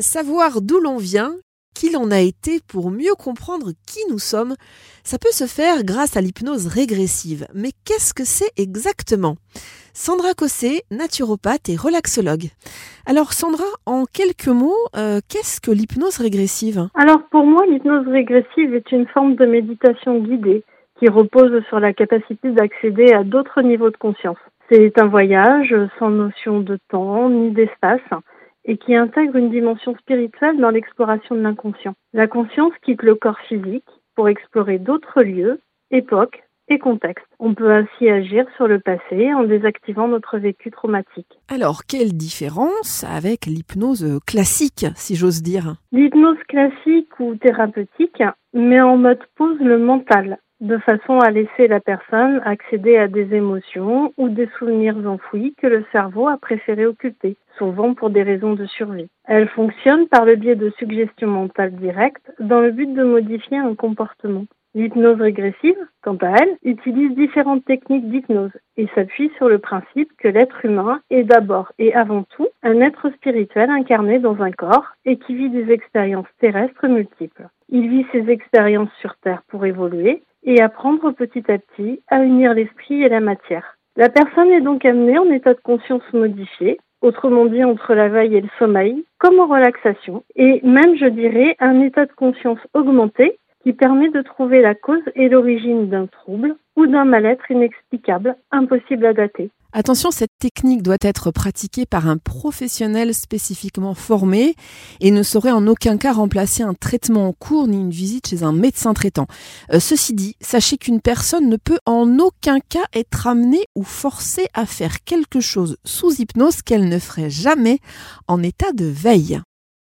Savoir d'où l'on vient, qui l'on a été pour mieux comprendre qui nous sommes, ça peut se faire grâce à l'hypnose régressive. Mais qu'est-ce que c'est exactement? Sandra Cossé, naturopathe et relaxologue. Alors Sandra, en quelques mots, euh, qu'est-ce que l'hypnose régressive? Alors pour moi, l'hypnose régressive est une forme de méditation guidée qui repose sur la capacité d'accéder à d'autres niveaux de conscience. C'est un voyage sans notion de temps ni d'espace et qui intègre une dimension spirituelle dans l'exploration de l'inconscient. La conscience quitte le corps physique pour explorer d'autres lieux, époques et contextes. On peut ainsi agir sur le passé en désactivant notre vécu traumatique. Alors, quelle différence avec l'hypnose classique, si j'ose dire? L'hypnose classique ou thérapeutique met en mode pause le mental de façon à laisser la personne accéder à des émotions ou des souvenirs enfouis que le cerveau a préféré occulter, souvent pour des raisons de survie. Elle fonctionne par le biais de suggestions mentales directes dans le but de modifier un comportement. L'hypnose régressive, quant à elle, utilise différentes techniques d'hypnose et s'appuie sur le principe que l'être humain est d'abord et avant tout un être spirituel incarné dans un corps et qui vit des expériences terrestres multiples. Il vit ses expériences sur Terre pour évoluer et apprendre petit à petit à unir l'esprit et la matière. La personne est donc amenée en état de conscience modifié, autrement dit entre la veille et le sommeil, comme en relaxation, et même je dirais un état de conscience augmenté qui permet de trouver la cause et l'origine d'un trouble ou d'un mal-être inexplicable, impossible à dater. Attention, cette technique doit être pratiquée par un professionnel spécifiquement formé et ne saurait en aucun cas remplacer un traitement en cours ni une visite chez un médecin traitant. Euh, ceci dit, sachez qu'une personne ne peut en aucun cas être amenée ou forcée à faire quelque chose sous hypnose qu'elle ne ferait jamais en état de veille.